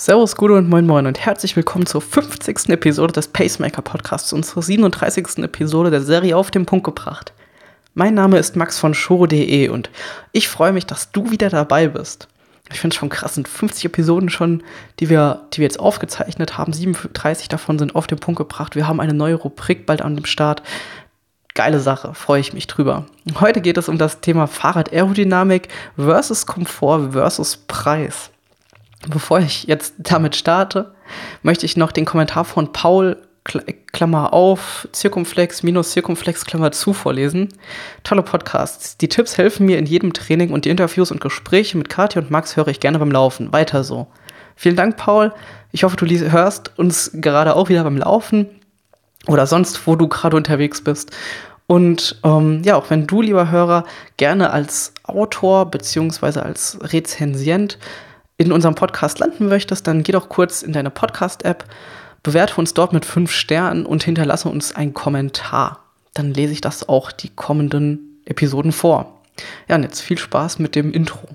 Servus, Gude und Moin Moin und herzlich willkommen zur 50. Episode des Pacemaker Podcasts, unserer 37. Episode der Serie auf den Punkt gebracht. Mein Name ist Max von Shoro.de und ich freue mich, dass du wieder dabei bist. Ich finde es schon krass, sind 50 Episoden schon, die wir, die wir jetzt aufgezeichnet haben. 37 davon sind auf den Punkt gebracht. Wir haben eine neue Rubrik bald an dem Start. Geile Sache, freue ich mich drüber. Heute geht es um das Thema Fahrrad-Aerodynamik versus Komfort versus Preis. Bevor ich jetzt damit starte, möchte ich noch den Kommentar von Paul Klammer auf, Zirkumflex minus Zirkumflex Klammer zu vorlesen. Tolle Podcasts. Die Tipps helfen mir in jedem Training und die Interviews und Gespräche mit Katja und Max höre ich gerne beim Laufen. Weiter so. Vielen Dank, Paul. Ich hoffe, du hörst uns gerade auch wieder beim Laufen oder sonst, wo du gerade unterwegs bist. Und ähm, ja, auch wenn du, lieber Hörer, gerne als Autor beziehungsweise als Rezensient in unserem Podcast landen möchtest, dann geh doch kurz in deine Podcast-App, bewerte uns dort mit fünf Sternen und hinterlasse uns einen Kommentar. Dann lese ich das auch die kommenden Episoden vor. Ja, und jetzt viel Spaß mit dem Intro.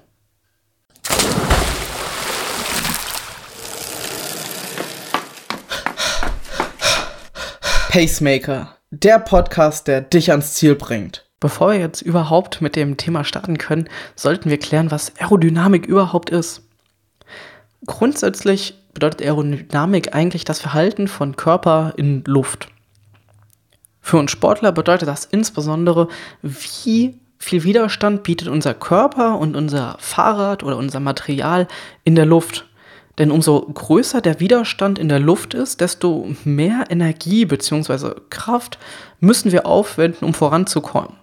Pacemaker, der Podcast, der dich ans Ziel bringt. Bevor wir jetzt überhaupt mit dem Thema starten können, sollten wir klären, was Aerodynamik überhaupt ist. Grundsätzlich bedeutet Aerodynamik eigentlich das Verhalten von Körper in Luft. Für uns Sportler bedeutet das insbesondere, wie viel Widerstand bietet unser Körper und unser Fahrrad oder unser Material in der Luft. Denn umso größer der Widerstand in der Luft ist, desto mehr Energie bzw. Kraft müssen wir aufwenden, um voranzukommen.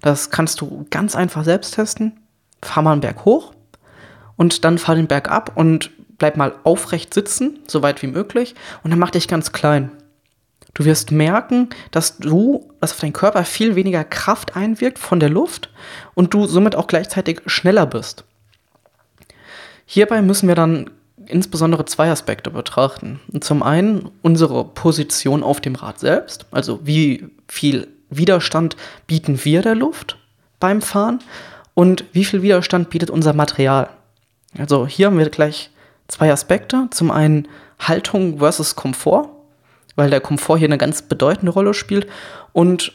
Das kannst du ganz einfach selbst testen. Fahr mal einen Berg hoch, und dann fahr den Berg ab und bleib mal aufrecht sitzen, so weit wie möglich, und dann mach dich ganz klein. Du wirst merken, dass du, dass auf deinen Körper viel weniger Kraft einwirkt von der Luft und du somit auch gleichzeitig schneller bist. Hierbei müssen wir dann insbesondere zwei Aspekte betrachten. zum einen unsere Position auf dem Rad selbst, also wie viel Widerstand bieten wir der Luft beim Fahren und wie viel Widerstand bietet unser Material. Also hier haben wir gleich zwei Aspekte. Zum einen Haltung versus Komfort, weil der Komfort hier eine ganz bedeutende Rolle spielt. Und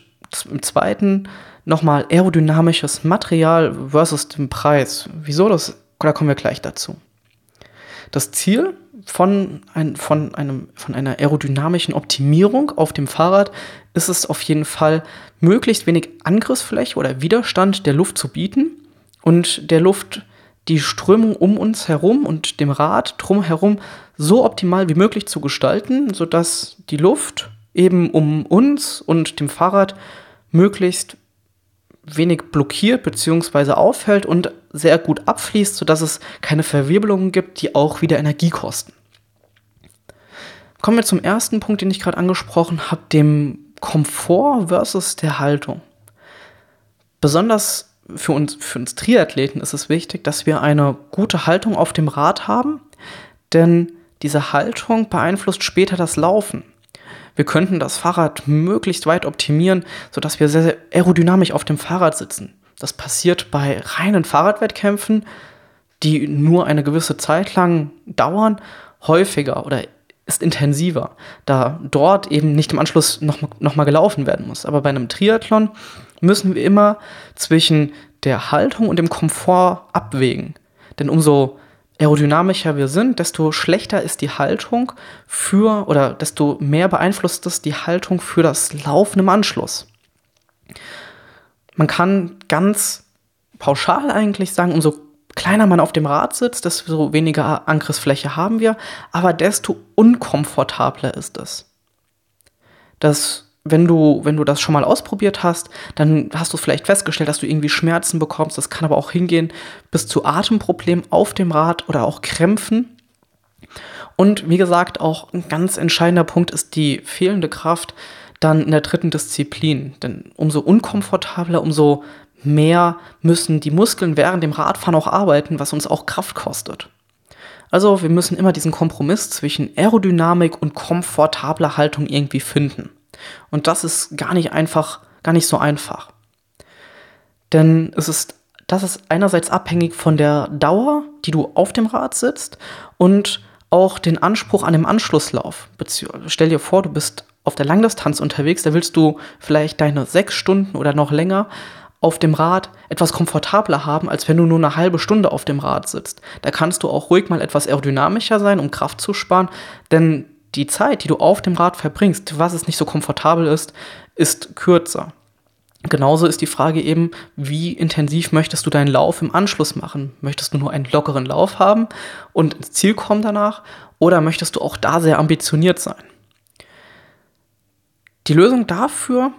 im zweiten nochmal aerodynamisches Material versus den Preis. Wieso das? Da kommen wir gleich dazu. Das Ziel von, ein, von, einem, von einer aerodynamischen Optimierung auf dem Fahrrad ist es auf jeden Fall, möglichst wenig Angriffsfläche oder Widerstand der Luft zu bieten und der Luft die Strömung um uns herum und dem Rad drumherum so optimal wie möglich zu gestalten, sodass die Luft eben um uns und dem Fahrrad möglichst wenig blockiert bzw. aufhält und sehr gut abfließt, sodass es keine Verwirbelungen gibt, die auch wieder Energie kosten. Kommen wir zum ersten Punkt, den ich gerade angesprochen habe, dem Komfort versus der Haltung. Besonders für uns, für uns Triathleten ist es wichtig, dass wir eine gute Haltung auf dem Rad haben, denn diese Haltung beeinflusst später das Laufen. Wir könnten das Fahrrad möglichst weit optimieren, sodass wir sehr, sehr aerodynamisch auf dem Fahrrad sitzen. Das passiert bei reinen Fahrradwettkämpfen, die nur eine gewisse Zeit lang dauern, häufiger oder ist intensiver, da dort eben nicht im Anschluss nochmal noch gelaufen werden muss. Aber bei einem Triathlon müssen wir immer zwischen der Haltung und dem Komfort abwägen. Denn umso aerodynamischer wir sind, desto schlechter ist die Haltung für oder desto mehr beeinflusst es die Haltung für das Laufen im Anschluss. Man kann ganz pauschal eigentlich sagen, umso kleiner man auf dem Rad sitzt, desto weniger Angriffsfläche haben wir, aber desto unkomfortabler ist es. Das wenn du, wenn du das schon mal ausprobiert hast, dann hast du vielleicht festgestellt, dass du irgendwie Schmerzen bekommst. Das kann aber auch hingehen bis zu Atemproblemen auf dem Rad oder auch Krämpfen. Und wie gesagt, auch ein ganz entscheidender Punkt ist die fehlende Kraft dann in der dritten Disziplin. Denn umso unkomfortabler, umso mehr müssen die Muskeln während dem Radfahren auch arbeiten, was uns auch Kraft kostet. Also wir müssen immer diesen Kompromiss zwischen Aerodynamik und komfortabler Haltung irgendwie finden. Und das ist gar nicht einfach, gar nicht so einfach. Denn es ist, das ist einerseits abhängig von der Dauer, die du auf dem Rad sitzt und auch den Anspruch an dem Anschlusslauf. Stell dir vor, du bist auf der Langdistanz unterwegs, da willst du vielleicht deine sechs Stunden oder noch länger auf dem Rad etwas komfortabler haben, als wenn du nur eine halbe Stunde auf dem Rad sitzt. Da kannst du auch ruhig mal etwas aerodynamischer sein, um Kraft zu sparen, denn die Zeit, die du auf dem Rad verbringst, was es nicht so komfortabel ist, ist kürzer. Genauso ist die Frage eben, wie intensiv möchtest du deinen Lauf im Anschluss machen? Möchtest du nur einen lockeren Lauf haben und ins Ziel kommen danach? Oder möchtest du auch da sehr ambitioniert sein? Die Lösung dafür,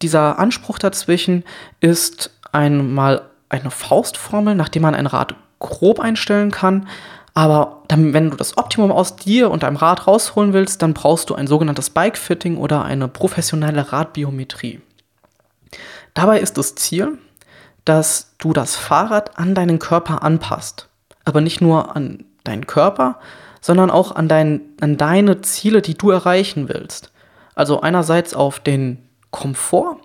dieser Anspruch dazwischen, ist einmal eine Faustformel, nachdem man ein Rad grob einstellen kann. Aber dann, wenn du das Optimum aus dir und deinem Rad rausholen willst, dann brauchst du ein sogenanntes Bike-Fitting oder eine professionelle Radbiometrie. Dabei ist das Ziel, dass du das Fahrrad an deinen Körper anpasst. Aber nicht nur an deinen Körper, sondern auch an, dein, an deine Ziele, die du erreichen willst. Also einerseits auf den Komfort,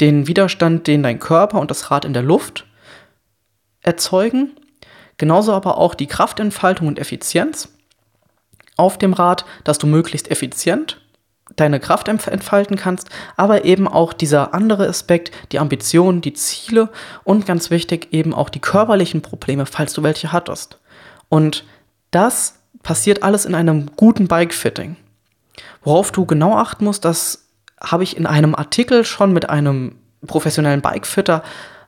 den Widerstand, den dein Körper und das Rad in der Luft erzeugen, genauso aber auch die Kraftentfaltung und Effizienz auf dem Rad, dass du möglichst effizient deine Kraft entfalten kannst, aber eben auch dieser andere Aspekt, die Ambitionen, die Ziele und ganz wichtig eben auch die körperlichen Probleme, falls du welche hattest. Und das passiert alles in einem guten Bike-Fitting. Worauf du genau achten musst, das habe ich in einem Artikel schon mit einem professionellen Bikefitter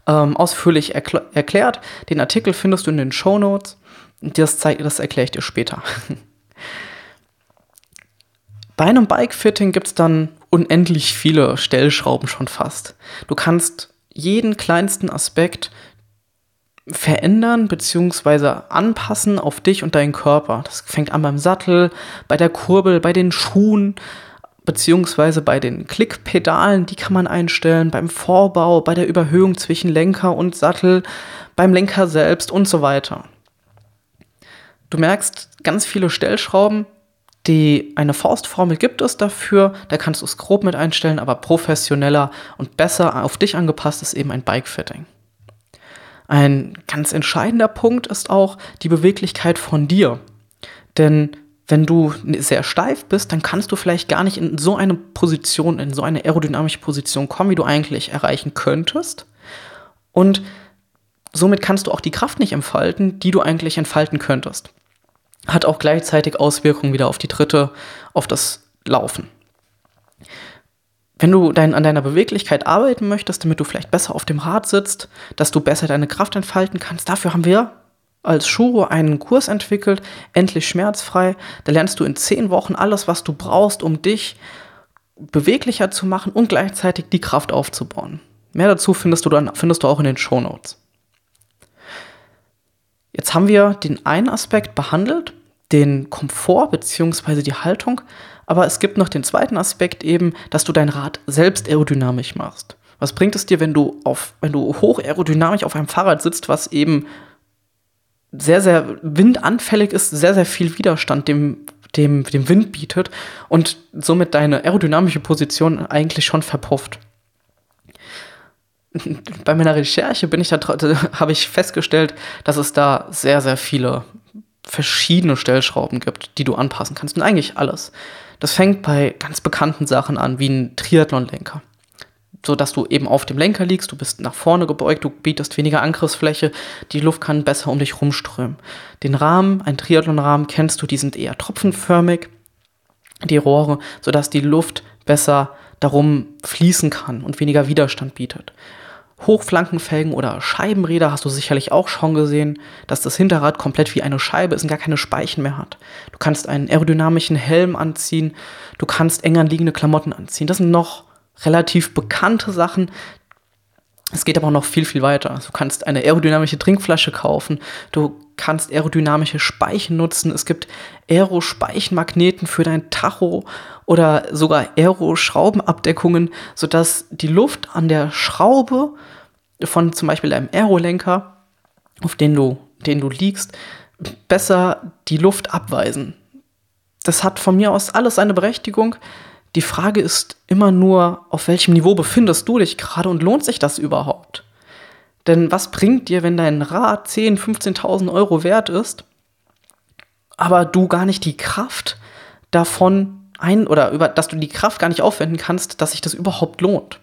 ähm, ausführlich erkl erklärt. Den Artikel findest du in den Show Notes. Das, das erkläre ich dir später. Bei einem Bike-Fitting gibt es dann unendlich viele Stellschrauben schon fast. Du kannst jeden kleinsten Aspekt verändern bzw. anpassen auf dich und deinen Körper. Das fängt an beim Sattel, bei der Kurbel, bei den Schuhen beziehungsweise bei den Klickpedalen, die kann man einstellen, beim Vorbau, bei der Überhöhung zwischen Lenker und Sattel, beim Lenker selbst und so weiter. Du merkst ganz viele Stellschrauben, die, eine Faustformel gibt es dafür, da kannst du es grob mit einstellen, aber professioneller und besser auf dich angepasst ist eben ein Bike-Fitting. Ein ganz entscheidender Punkt ist auch die Beweglichkeit von dir. Denn wenn du sehr steif bist, dann kannst du vielleicht gar nicht in so eine Position, in so eine aerodynamische Position kommen, wie du eigentlich erreichen könntest. Und somit kannst du auch die Kraft nicht entfalten, die du eigentlich entfalten könntest hat auch gleichzeitig Auswirkungen wieder auf die dritte, auf das Laufen. Wenn du dein, an deiner Beweglichkeit arbeiten möchtest, damit du vielleicht besser auf dem Rad sitzt, dass du besser deine Kraft entfalten kannst, dafür haben wir als Shuro einen Kurs entwickelt, endlich schmerzfrei. Da lernst du in zehn Wochen alles, was du brauchst, um dich beweglicher zu machen und gleichzeitig die Kraft aufzubauen. Mehr dazu findest du dann findest du auch in den Show Notes. Jetzt haben wir den einen Aspekt behandelt, den Komfort bzw. die Haltung, aber es gibt noch den zweiten Aspekt eben, dass du dein Rad selbst aerodynamisch machst. Was bringt es dir, wenn du auf, wenn du hoch aerodynamisch auf einem Fahrrad sitzt, was eben sehr, sehr windanfällig ist, sehr, sehr viel Widerstand dem, dem, dem Wind bietet und somit deine aerodynamische Position eigentlich schon verpufft bei meiner Recherche bin ich da, habe ich festgestellt, dass es da sehr, sehr viele verschiedene Stellschrauben gibt, die du anpassen kannst. Und eigentlich alles. Das fängt bei ganz bekannten Sachen an, wie ein Triathlon-Lenker. So dass du eben auf dem Lenker liegst, du bist nach vorne gebeugt, du bietest weniger Angriffsfläche, die Luft kann besser um dich rumströmen. Den Rahmen, ein Triathlon-Rahmen kennst du, die sind eher tropfenförmig, die Rohre, sodass die Luft besser darum fließen kann und weniger Widerstand bietet. Hochflankenfelgen oder Scheibenräder hast du sicherlich auch schon gesehen, dass das Hinterrad komplett wie eine Scheibe ist und gar keine Speichen mehr hat. Du kannst einen aerodynamischen Helm anziehen, du kannst eng anliegende Klamotten anziehen. Das sind noch relativ bekannte Sachen. Es geht aber noch viel, viel weiter. Du kannst eine aerodynamische Trinkflasche kaufen, du kannst aerodynamische Speichen nutzen, es gibt Aero-Speichenmagneten für dein Tacho oder sogar Aero-Schraubenabdeckungen, sodass die Luft an der Schraube von zum Beispiel einem Aerolenker, auf den du, den du liegst, besser die Luft abweisen. Das hat von mir aus alles eine Berechtigung. Die Frage ist immer nur, auf welchem Niveau befindest du dich gerade und lohnt sich das überhaupt? Denn was bringt dir, wenn dein Rad 10.000, 15.000 Euro wert ist aber du gar nicht die Kraft davon ein oder über, dass du die Kraft gar nicht aufwenden kannst, dass sich das überhaupt lohnt.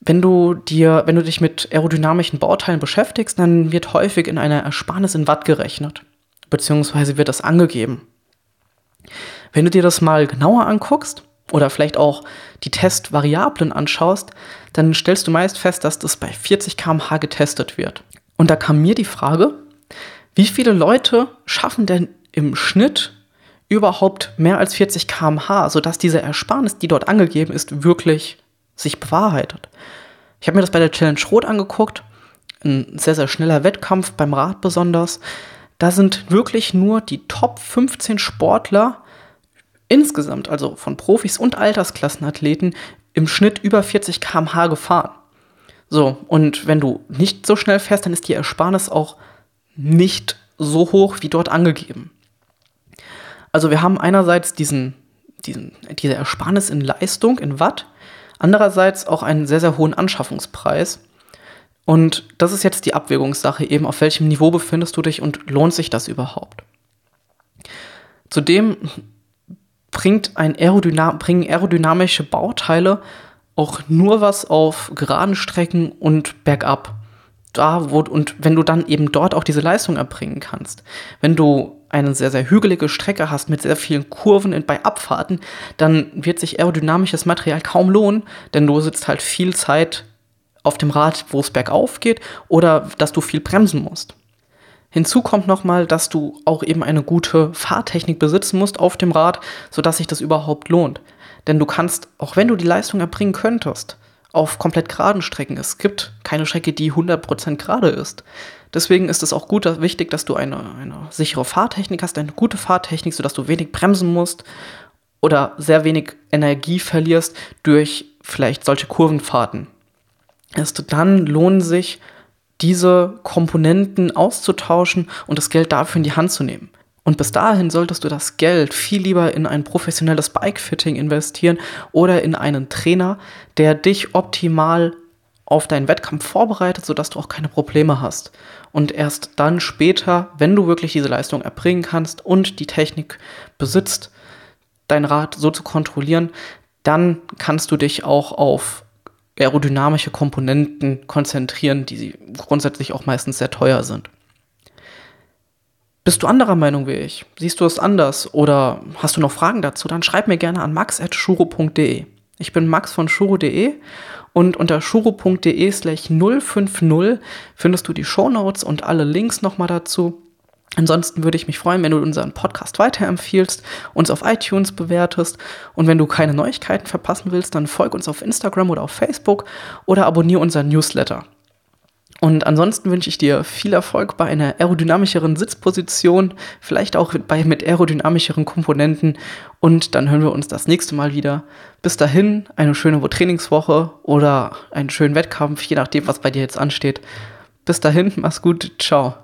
Wenn du dir, wenn du dich mit aerodynamischen Bauteilen beschäftigst, dann wird häufig in einer Ersparnis in Watt gerechnet, beziehungsweise wird das angegeben. Wenn du dir das mal genauer anguckst oder vielleicht auch die Testvariablen anschaust, dann stellst du meist fest, dass das bei 40 km/h getestet wird. Und da kam mir die Frage, wie viele Leute schaffen denn im Schnitt überhaupt mehr als 40 km/h, sodass diese Ersparnis, die dort angegeben ist, wirklich sich bewahrheitet? Ich habe mir das bei der Challenge Rot angeguckt, ein sehr, sehr schneller Wettkampf beim Rad besonders. Da sind wirklich nur die Top 15 Sportler insgesamt, also von Profis und Altersklassenathleten, im Schnitt über 40 km/h gefahren. So, und wenn du nicht so schnell fährst, dann ist die Ersparnis auch nicht so hoch wie dort angegeben. Also wir haben einerseits diesen, diesen, diese Ersparnis in Leistung, in Watt, andererseits auch einen sehr, sehr hohen Anschaffungspreis. Und das ist jetzt die Abwägungssache, eben auf welchem Niveau befindest du dich und lohnt sich das überhaupt? Zudem bringt ein Aerodynam bringen aerodynamische Bauteile auch nur was auf geraden Strecken und bergab. Da, wo, und wenn du dann eben dort auch diese Leistung erbringen kannst. Wenn du eine sehr, sehr hügelige Strecke hast mit sehr vielen Kurven bei Abfahrten, dann wird sich aerodynamisches Material kaum lohnen, denn du sitzt halt viel Zeit auf dem Rad, wo es bergauf geht, oder dass du viel bremsen musst. Hinzu kommt nochmal, dass du auch eben eine gute Fahrtechnik besitzen musst auf dem Rad, sodass sich das überhaupt lohnt. Denn du kannst, auch wenn du die Leistung erbringen könntest, auf komplett geraden Strecken, es gibt keine Strecke, die 100% gerade ist. Deswegen ist es auch gut, wichtig, dass du eine, eine sichere Fahrtechnik hast, eine gute Fahrtechnik, sodass du wenig bremsen musst oder sehr wenig Energie verlierst durch vielleicht solche Kurvenfahrten. Erst dann lohnen sich diese Komponenten auszutauschen und das Geld dafür in die Hand zu nehmen. Und bis dahin solltest du das Geld viel lieber in ein professionelles Bikefitting investieren oder in einen Trainer, der dich optimal auf deinen Wettkampf vorbereitet, sodass du auch keine Probleme hast. Und erst dann später, wenn du wirklich diese Leistung erbringen kannst und die Technik besitzt, dein Rad so zu kontrollieren, dann kannst du dich auch auf aerodynamische Komponenten konzentrieren, die grundsätzlich auch meistens sehr teuer sind. Bist du anderer Meinung wie ich? Siehst du es anders oder hast du noch Fragen dazu? Dann schreib mir gerne an max.shuro.de. Ich bin max von shuro.de und unter shuro.de slash 050 findest du die Shownotes und alle Links nochmal dazu. Ansonsten würde ich mich freuen, wenn du unseren Podcast weiterempfiehlst, uns auf iTunes bewertest und wenn du keine Neuigkeiten verpassen willst, dann folg uns auf Instagram oder auf Facebook oder abonniere unseren Newsletter. Und ansonsten wünsche ich dir viel Erfolg bei einer aerodynamischeren Sitzposition, vielleicht auch bei, mit aerodynamischeren Komponenten. Und dann hören wir uns das nächste Mal wieder. Bis dahin eine schöne Trainingswoche oder einen schönen Wettkampf, je nachdem, was bei dir jetzt ansteht. Bis dahin, mach's gut, ciao.